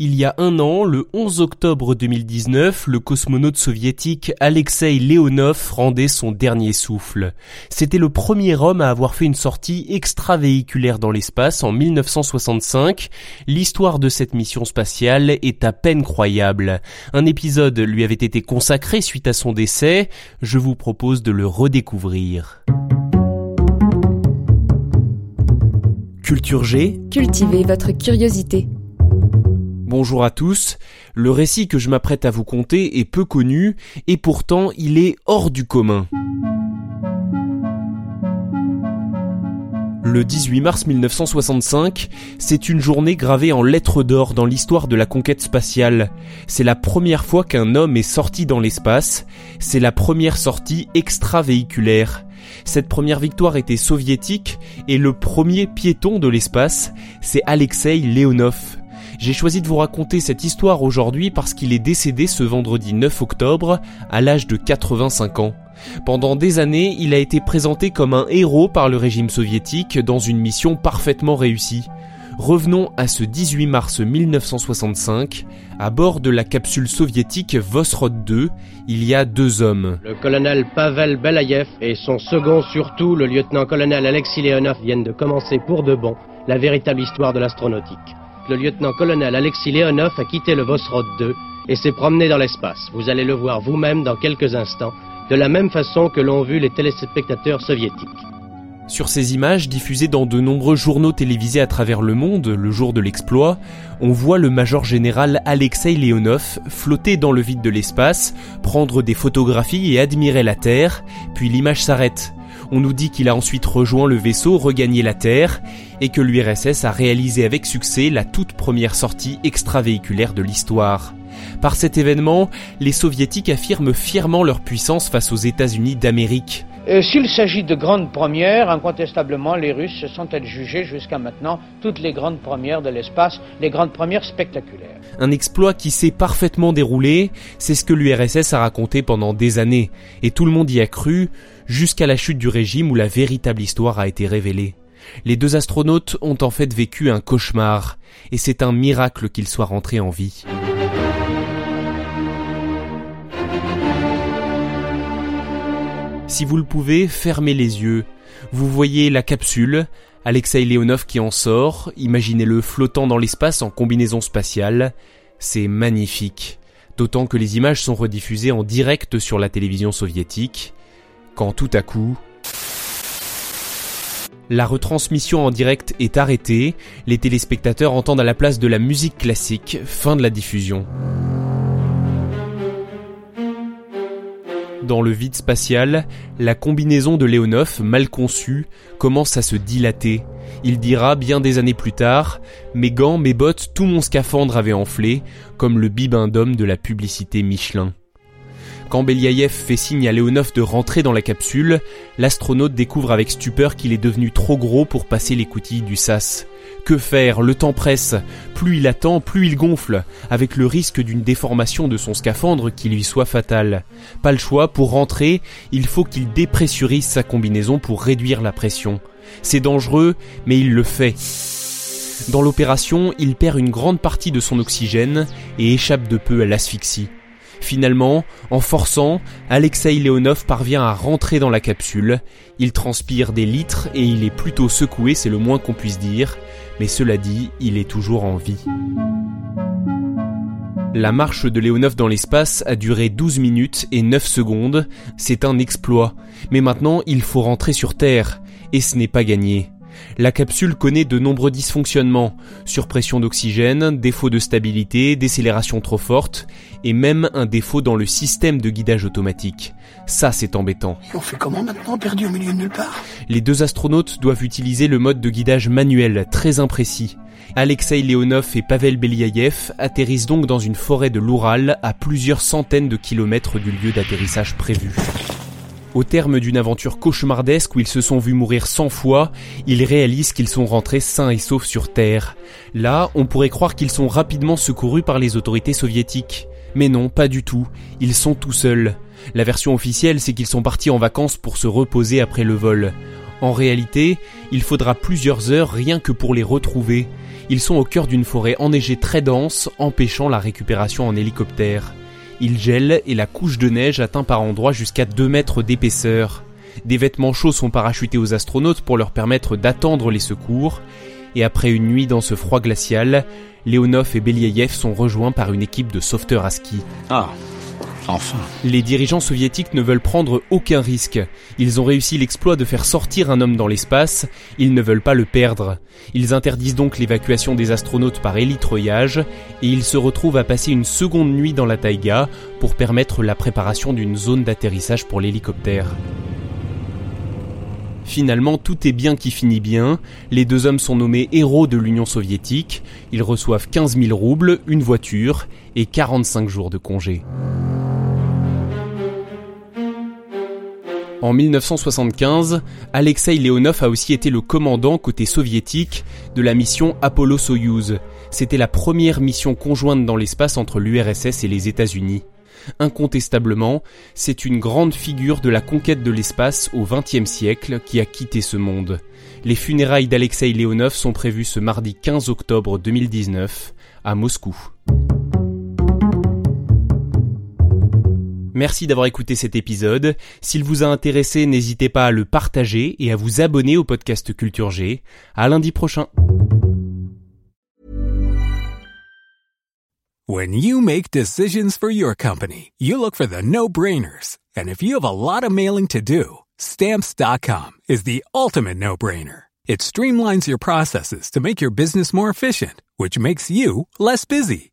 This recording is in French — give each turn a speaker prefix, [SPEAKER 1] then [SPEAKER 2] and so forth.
[SPEAKER 1] Il y a un an, le 11 octobre 2019, le cosmonaute soviétique Alexei Leonov rendait son dernier souffle. C'était le premier homme à avoir fait une sortie extravéhiculaire dans l'espace en 1965. L'histoire de cette mission spatiale est à peine croyable. Un épisode lui avait été consacré suite à son décès. Je vous propose de le redécouvrir. Culture G.
[SPEAKER 2] Cultivez votre curiosité.
[SPEAKER 1] Bonjour à tous. Le récit que je m'apprête à vous conter est peu connu et pourtant il est hors du commun. Le 18 mars 1965, c'est une journée gravée en lettres d'or dans l'histoire de la conquête spatiale. C'est la première fois qu'un homme est sorti dans l'espace, c'est la première sortie extravéhiculaire. Cette première victoire était soviétique et le premier piéton de l'espace, c'est Alexei Leonov. J'ai choisi de vous raconter cette histoire aujourd'hui parce qu'il est décédé ce vendredi 9 octobre à l'âge de 85 ans. Pendant des années, il a été présenté comme un héros par le régime soviétique dans une mission parfaitement réussie. Revenons à ce 18 mars 1965. À bord de la capsule soviétique Vosrod 2, il y a deux hommes.
[SPEAKER 3] Le colonel Pavel Belayev et son second surtout, le lieutenant-colonel Alexis Leonov, viennent de commencer pour de bon la véritable histoire de l'astronautique le lieutenant-colonel Alexis Leonov a quitté le Vosrod 2 et s'est promené dans l'espace. Vous allez le voir vous-même dans quelques instants, de la même façon que l'ont vu les téléspectateurs soviétiques.
[SPEAKER 1] Sur ces images diffusées dans de nombreux journaux télévisés à travers le monde le jour de l'exploit, on voit le major général Alexei Leonov flotter dans le vide de l'espace, prendre des photographies et admirer la Terre, puis l'image s'arrête on nous dit qu'il a ensuite rejoint le vaisseau, regagné la Terre, et que l'URSS a réalisé avec succès la toute première sortie extravéhiculaire de l'histoire. Par cet événement, les soviétiques affirment fièrement leur puissance face aux États-Unis d'Amérique.
[SPEAKER 4] Euh, s'il s'agit de grandes premières, incontestablement, les Russes se sont adjugés jusqu'à maintenant toutes les grandes premières de l'espace, les grandes premières spectaculaires.
[SPEAKER 1] Un exploit qui s'est parfaitement déroulé, c'est ce que l'URSS a raconté pendant des années, et tout le monde y a cru, jusqu'à la chute du régime où la véritable histoire a été révélée. Les deux astronautes ont en fait vécu un cauchemar, et c'est un miracle qu'ils soient rentrés en vie. Si vous le pouvez, fermez les yeux. Vous voyez la capsule, Alexei Leonov qui en sort, imaginez-le flottant dans l'espace en combinaison spatiale. C'est magnifique. D'autant que les images sont rediffusées en direct sur la télévision soviétique. Quand tout à coup... La retransmission en direct est arrêtée, les téléspectateurs entendent à la place de la musique classique, fin de la diffusion. Dans le vide spatial, la combinaison de Leonov, mal conçue, commence à se dilater. Il dira bien des années plus tard Mes gants, mes bottes, tout mon scaphandre avait enflé, comme le bibendum de la publicité Michelin. Quand Beliaïev fait signe à Leonov de rentrer dans la capsule, l'astronaute découvre avec stupeur qu'il est devenu trop gros pour passer les coutilles du sas. Que faire? Le temps presse. Plus il attend, plus il gonfle, avec le risque d'une déformation de son scaphandre qui lui soit fatale. Pas le choix, pour rentrer, il faut qu'il dépressurise sa combinaison pour réduire la pression. C'est dangereux, mais il le fait. Dans l'opération, il perd une grande partie de son oxygène et échappe de peu à l'asphyxie. Finalement, en forçant, Alexei Leonov parvient à rentrer dans la capsule. Il transpire des litres et il est plutôt secoué, c'est le moins qu'on puisse dire, mais cela dit, il est toujours en vie. La marche de Leonov dans l'espace a duré 12 minutes et 9 secondes, c'est un exploit, mais maintenant il faut rentrer sur Terre, et ce n'est pas gagné. La capsule connaît de nombreux dysfonctionnements, surpression d'oxygène, défaut de stabilité, décélération trop forte, et même un défaut dans le système de guidage automatique. Ça, c'est embêtant.
[SPEAKER 5] Et on fait comment maintenant, perdu au milieu de nulle part?
[SPEAKER 1] Les deux astronautes doivent utiliser le mode de guidage manuel, très imprécis. Alexei Leonov et Pavel Beliayev atterrissent donc dans une forêt de l'Oural à plusieurs centaines de kilomètres du lieu d'atterrissage prévu. Au terme d'une aventure cauchemardesque où ils se sont vus mourir cent fois, ils réalisent qu'ils sont rentrés sains et saufs sur Terre. Là, on pourrait croire qu'ils sont rapidement secourus par les autorités soviétiques. Mais non, pas du tout. Ils sont tout seuls. La version officielle, c'est qu'ils sont partis en vacances pour se reposer après le vol. En réalité, il faudra plusieurs heures rien que pour les retrouver. Ils sont au cœur d'une forêt enneigée très dense, empêchant la récupération en hélicoptère. Il gèle et la couche de neige atteint par endroits jusqu'à 2 mètres d'épaisseur. Des vêtements chauds sont parachutés aux astronautes pour leur permettre d'attendre les secours. Et après une nuit dans ce froid glacial, Leonov et Believ sont rejoints par une équipe de sauveteurs à ski.
[SPEAKER 5] Ah, enfin.
[SPEAKER 1] Les dirigeants soviétiques ne veulent prendre aucun risque. Ils ont réussi l'exploit de faire sortir un homme dans l'espace, ils ne veulent pas le perdre. Ils interdisent donc l'évacuation des astronautes par élitroyage et ils se retrouvent à passer une seconde nuit dans la taïga pour permettre la préparation d'une zone d'atterrissage pour l'hélicoptère. Finalement, tout est bien qui finit bien. Les deux hommes sont nommés héros de l'Union soviétique. Ils reçoivent 15 000 roubles, une voiture et 45 jours de congé. En 1975, Alexei Leonov a aussi été le commandant côté soviétique de la mission Apollo-Soyuz. C'était la première mission conjointe dans l'espace entre l'URSS et les États-Unis. Incontestablement, c'est une grande figure de la conquête de l'espace au XXe siècle qui a quitté ce monde. Les funérailles d'Alexei Leonov sont prévues ce mardi 15 octobre 2019 à Moscou. Merci d'avoir écouté cet épisode. S'il vous a intéressé, n'hésitez pas à le partager et à vous abonner au podcast Culture G. À lundi prochain.
[SPEAKER 6] When you make decisions for your company, you look for the no-brainers. And if you have a lot of mailing to do, stamps.com is the ultimate no-brainer. It streamlines your processes to make your business more efficient, which makes you less busy.